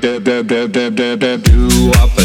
dab dab dab dab dab dab doo up.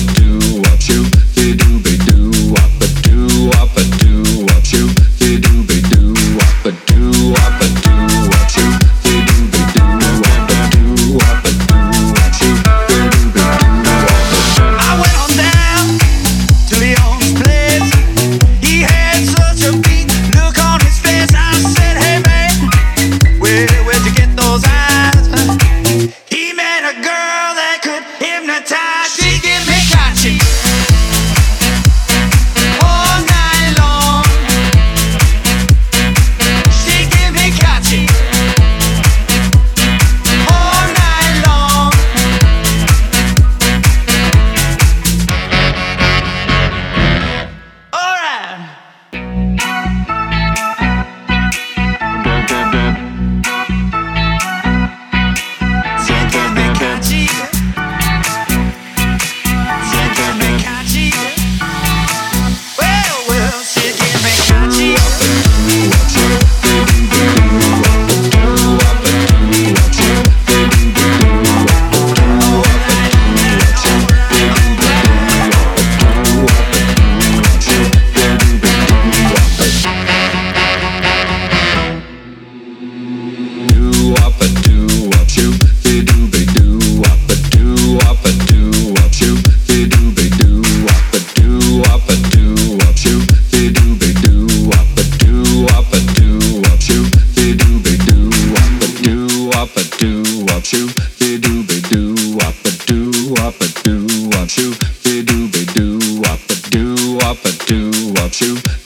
do up shoo be do be do up a do up a do up shoo be do be do up a do up a do up shoo